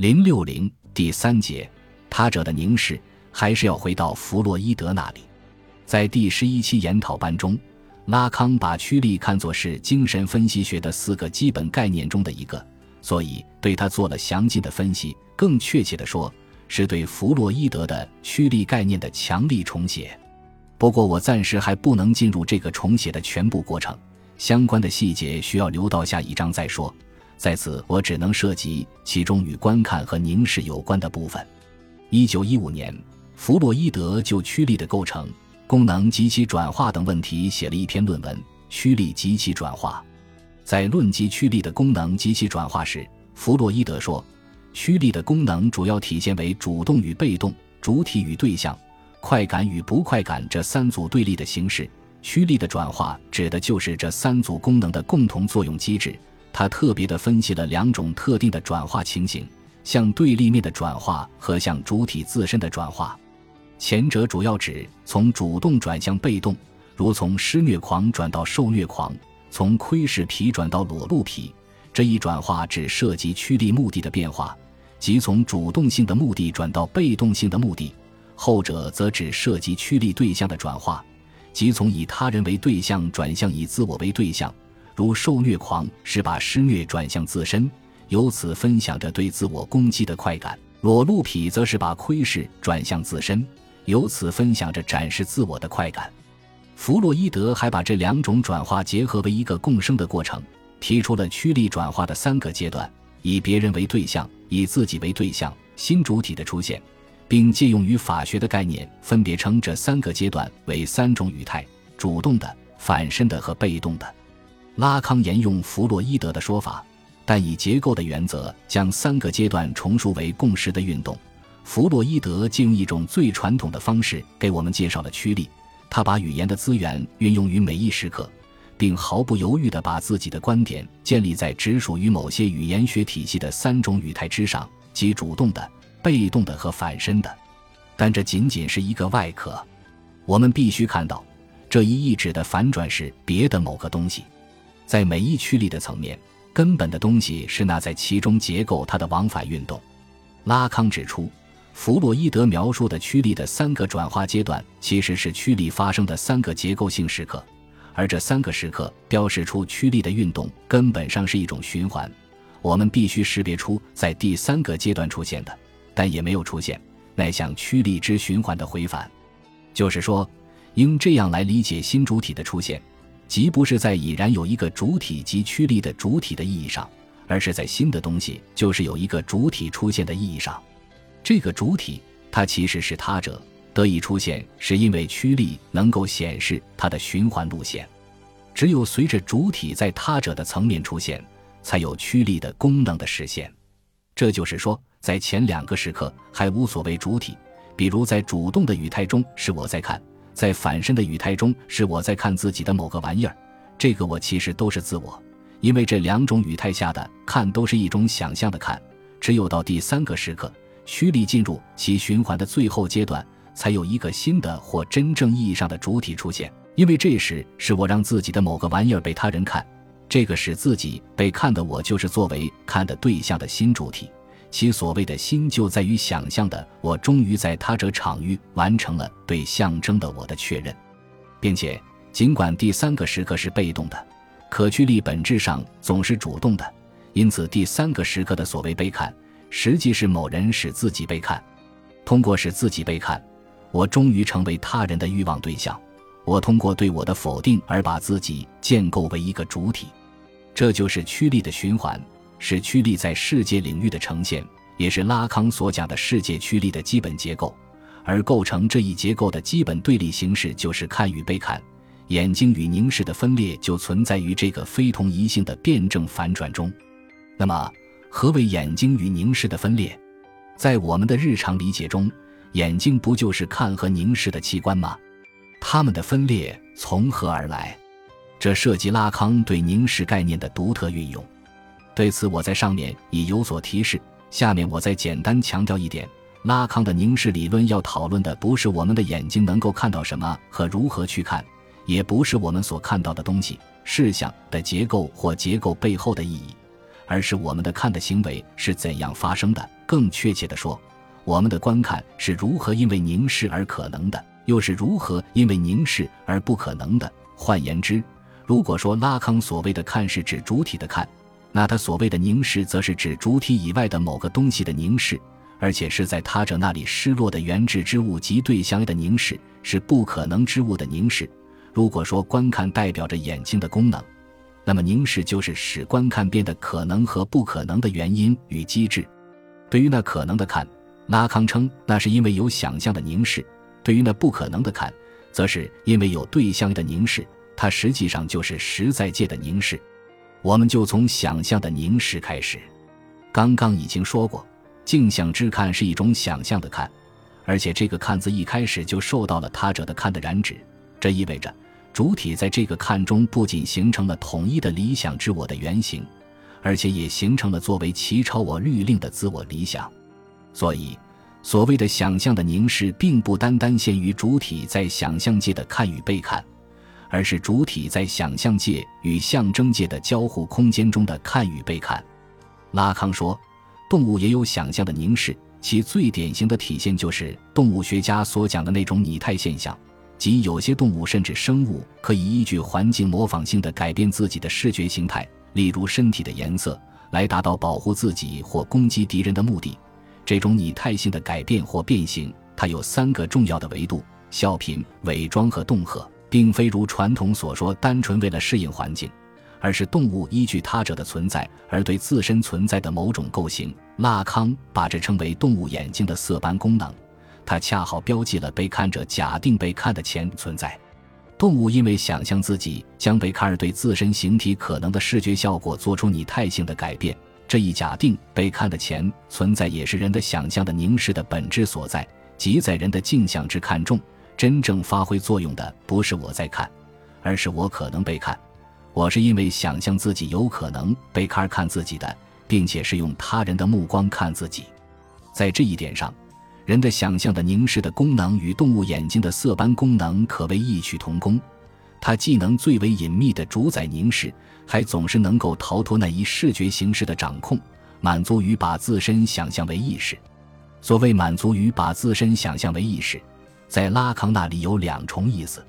零六零第三节，他者的凝视还是要回到弗洛伊德那里。在第十一期研讨班中，拉康把驱力看作是精神分析学的四个基本概念中的一个，所以对他做了详尽的分析。更确切的说，是对弗洛伊德的驱力概念的强力重写。不过，我暂时还不能进入这个重写的全部过程，相关的细节需要留到下一章再说。在此，我只能涉及其中与观看和凝视有关的部分。一九一五年，弗洛伊德就驱力的构成、功能及其转化等问题写了一篇论文《驱力及其转化》。在论及驱力的功能及其转化时，弗洛伊德说，驱力的功能主要体现为主动与被动、主体与对象、快感与不快感这三组对立的形式。驱力的转化指的就是这三组功能的共同作用机制。他特别的分析了两种特定的转化情形：向对立面的转化和向主体自身的转化。前者主要指从主动转向被动，如从施虐狂转到受虐狂，从窥视皮转到裸露皮。这一转化只涉及驱力目的的变化，即从主动性的目的转到被动性的目的；后者则只涉及驱力对象的转化，即从以他人为对象转向以自我为对象。如受虐狂是把施虐转向自身，由此分享着对自我攻击的快感；裸露癖则是把窥视转向自身，由此分享着展示自我的快感。弗洛伊德还把这两种转化结合为一个共生的过程，提出了驱力转化的三个阶段：以别人为对象，以自己为对象，新主体的出现，并借用于法学的概念，分别称这三个阶段为三种语态：主动的、反身的和被动的。拉康沿用弗洛伊德的说法，但以结构的原则将三个阶段重述为共识的运动。弗洛伊德借用一种最传统的方式给我们介绍了驱力，他把语言的资源运用于每一时刻，并毫不犹豫地把自己的观点建立在只属于某些语言学体系的三种语态之上，即主动的、被动的和反身的。但这仅仅是一个外壳，我们必须看到，这一意志的反转是别的某个东西。在每一驱力的层面，根本的东西是那在其中结构它的往返运动。拉康指出，弗洛伊德描述的驱力的三个转化阶段，其实是驱力发生的三个结构性时刻，而这三个时刻标示出驱力的运动根本上是一种循环。我们必须识别出在第三个阶段出现的，但也没有出现，乃向驱力之循环的回返。就是说，应这样来理解新主体的出现。即不是在已然有一个主体及驱力的主体的意义上，而是在新的东西就是有一个主体出现的意义上。这个主体，它其实是他者得以出现，是因为驱力能够显示它的循环路线。只有随着主体在他者的层面出现，才有驱力的功能的实现。这就是说，在前两个时刻还无所谓主体，比如在主动的语态中是我在看。在反身的语态中，是我在看自己的某个玩意儿，这个我其实都是自我，因为这两种语态下的看都是一种想象的看。只有到第三个时刻，虚力进入其循环的最后阶段，才有一个新的或真正意义上的主体出现，因为这时是我让自己的某个玩意儿被他人看，这个使自己被看的我，就是作为看的对象的新主体。其所谓的心，就在于想象的我终于在他者场域完成了对象征的我的确认，并且尽管第三个时刻是被动的，可驱力本质上总是主动的，因此第三个时刻的所谓被看，实际是某人使自己被看，通过使自己被看，我终于成为他人的欲望对象，我通过对我的否定而把自己建构为一个主体，这就是驱力的循环。是驱力在世界领域的呈现，也是拉康所讲的世界驱力的基本结构。而构成这一结构的基本对立形式就是看与被看，眼睛与凝视的分裂就存在于这个非同一性的辩证反转中。那么，何为眼睛与凝视的分裂？在我们的日常理解中，眼睛不就是看和凝视的器官吗？它们的分裂从何而来？这涉及拉康对凝视概念的独特运用。对此，我在上面已有所提示。下面我再简单强调一点：拉康的凝视理论要讨论的不是我们的眼睛能够看到什么和如何去看，也不是我们所看到的东西、事项的结构或结构背后的意义，而是我们的看的行为是怎样发生的，更确切地说，我们的观看是如何因为凝视而可能的，又是如何因为凝视而不可能的。换言之，如果说拉康所谓的看是指主体的看，那他所谓的凝视则是指主体以外的某个东西的凝视，而且是在他者那里失落的原质之物及对象的凝视，是不可能之物的凝视。如果说观看代表着眼睛的功能，那么凝视就是使观看变得可能和不可能的原因与机制。对于那可能的看，拉康称那是因为有想象的凝视；对于那不可能的看，则是因为有对象的凝视。它实际上就是实在界的凝视。我们就从想象的凝视开始。刚刚已经说过，镜像之看是一种想象的看，而且这个看字一开始就受到了他者的看的染指。这意味着。主体在这个看中不仅形成了统一的理想之我的原型，而且也形成了作为其超我律令的自我理想。所以，所谓的想象的凝视，并不单单限于主体在想象界的看与被看，而是主体在想象界与象征界的交互空间中的看与被看。拉康说，动物也有想象的凝视，其最典型的体现就是动物学家所讲的那种拟态现象。即有些动物甚至生物可以依据环境模仿性的改变自己的视觉形态，例如身体的颜色，来达到保护自己或攻击敌人的目的。这种拟态性的改变或变形，它有三个重要的维度：笑贫、伪装和恫吓，并非如传统所说单纯为了适应环境，而是动物依据他者的存在而对自身存在的某种构型。拉康把这称为动物眼睛的色斑功能。它恰好标记了被看者假定被看的前存在。动物因为想象自己将被看而对自身形体可能的视觉效果做出拟态性的改变，这一假定被看的前存在也是人的想象的凝视的本质所在。即在人的镜像之看重，真正发挥作用的不是我在看，而是我可能被看。我是因为想象自己有可能被看而看自己的，并且是用他人的目光看自己。在这一点上。人的想象的凝视的功能与动物眼睛的色斑功能可谓异曲同工，它既能最为隐秘地主宰凝视，还总是能够逃脱那一视觉形式的掌控，满足于把自身想象为意识。所谓满足于把自身想象为意识，在拉康那里有两重意思。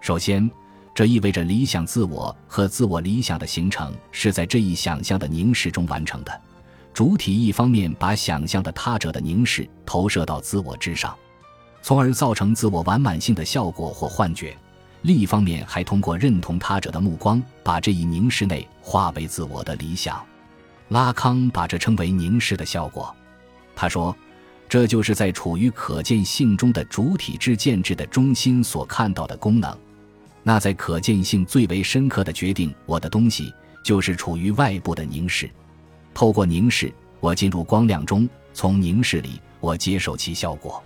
首先，这意味着理想自我和自我理想的形成是在这一想象的凝视中完成的。主体一方面把想象的他者的凝视投射到自我之上，从而造成自我完满性的效果或幻觉；另一方面还通过认同他者的目光，把这一凝视内化为自我的理想。拉康把这称为凝视的效果。他说，这就是在处于可见性中的主体之建制的中心所看到的功能。那在可见性最为深刻的决定我的东西，就是处于外部的凝视。透过凝视，我进入光亮中；从凝视里，我接受其效果。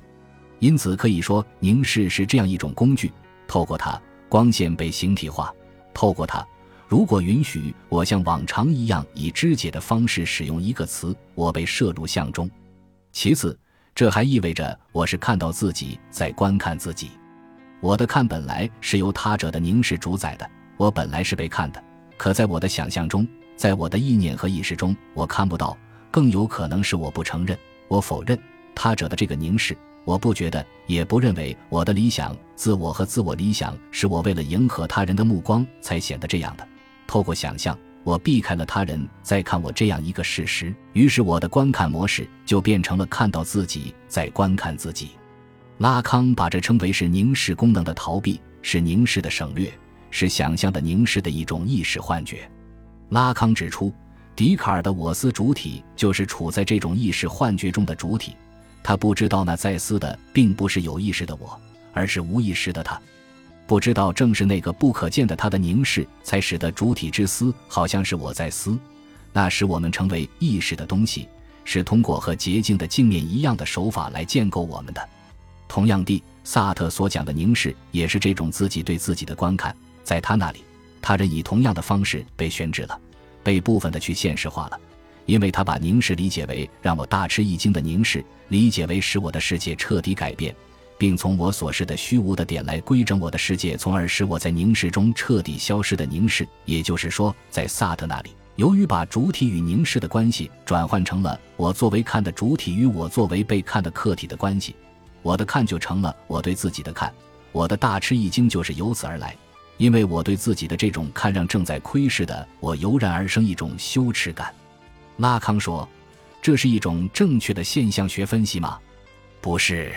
因此，可以说，凝视是这样一种工具。透过它，光线被形体化；透过它，如果允许我像往常一样以肢解的方式使用一个词，我被摄入相中。其次，这还意味着我是看到自己在观看自己。我的看本来是由他者的凝视主宰的，我本来是被看的。可在我的想象中。在我的意念和意识中，我看不到，更有可能是我不承认、我否认他者的这个凝视。我不觉得，也不认为我的理想、自我和自我理想是我为了迎合他人的目光才显得这样的。透过想象，我避开了他人在看我这样一个事实，于是我的观看模式就变成了看到自己在观看自己。拉康把这称为是凝视功能的逃避，是凝视的省略，是想象的凝视的一种意识幻觉。拉康指出，笛卡尔的我思主体就是处在这种意识幻觉中的主体，他不知道那在思的并不是有意识的我，而是无意识的他，不知道正是那个不可见的他的凝视，才使得主体之思好像是我在思，那使我们成为意识的东西，是通过和洁净的镜面一样的手法来建构我们的。同样地，萨特所讲的凝视也是这种自己对自己的观看，在他那里。他人以同样的方式被宣制了，被部分的去现实化了，因为他把凝视理解为让我大吃一惊的凝视，理解为使我的世界彻底改变，并从我所示的虚无的点来规整我的世界，从而使我在凝视中彻底消失的凝视。也就是说，在萨特那里，由于把主体与凝视的关系转换成了我作为看的主体与我作为被看的客体的关系，我的看就成了我对自己的看，我的大吃一惊就是由此而来。因为我对自己的这种看，让正在窥视的我油然而生一种羞耻感。拉康说：“这是一种正确的现象学分析吗？不是，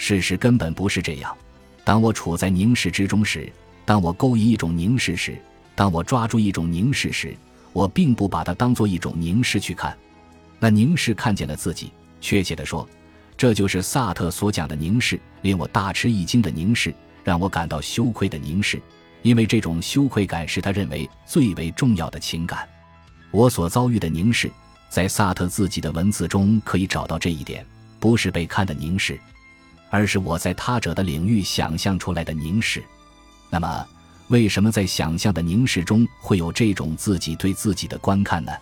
事实根本不是这样。当我处在凝视之中时，当我勾引一种凝视时，当我抓住一种凝视时。”我并不把它当做一种凝视去看，那凝视看见了自己。确切地说，这就是萨特所讲的凝视，令我大吃一惊的凝视，让我感到羞愧的凝视。因为这种羞愧感是他认为最为重要的情感。我所遭遇的凝视，在萨特自己的文字中可以找到这一点：不是被看的凝视，而是我在他者的领域想象出来的凝视。那么。为什么在想象的凝视中会有这种自己对自己的观看呢？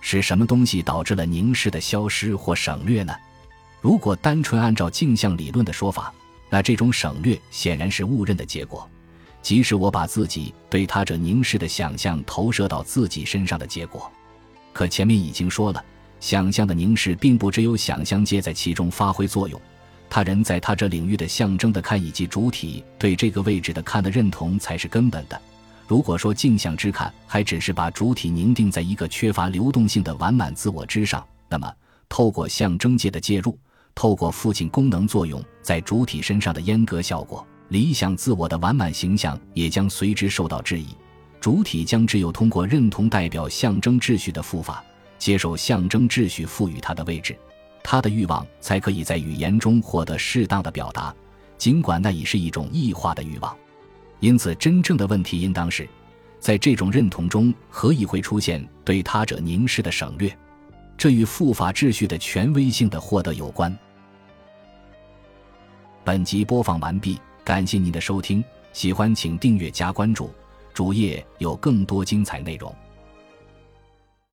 是什么东西导致了凝视的消失或省略呢？如果单纯按照镜像理论的说法，那这种省略显然是误认的结果，即使我把自己对他者凝视的想象投射到自己身上的结果。可前面已经说了，想象的凝视并不只有想象界在其中发挥作用。他人在他这领域的象征的看以及主体对这个位置的看的认同才是根本的。如果说镜像之看还只是把主体凝定在一个缺乏流动性的完满自我之上，那么透过象征界的介入，透过父亲功能作用在主体身上的阉割效果，理想自我的完满形象也将随之受到质疑。主体将只有通过认同代表象征秩序的复法，接受象征秩序赋予它的位置。他的欲望才可以在语言中获得适当的表达，尽管那已是一种异化的欲望。因此，真正的问题应当是，在这种认同中何以会出现对他者凝视的省略？这与复法秩序的权威性的获得有关。本集播放完毕，感谢您的收听，喜欢请订阅加关注，主页有更多精彩内容。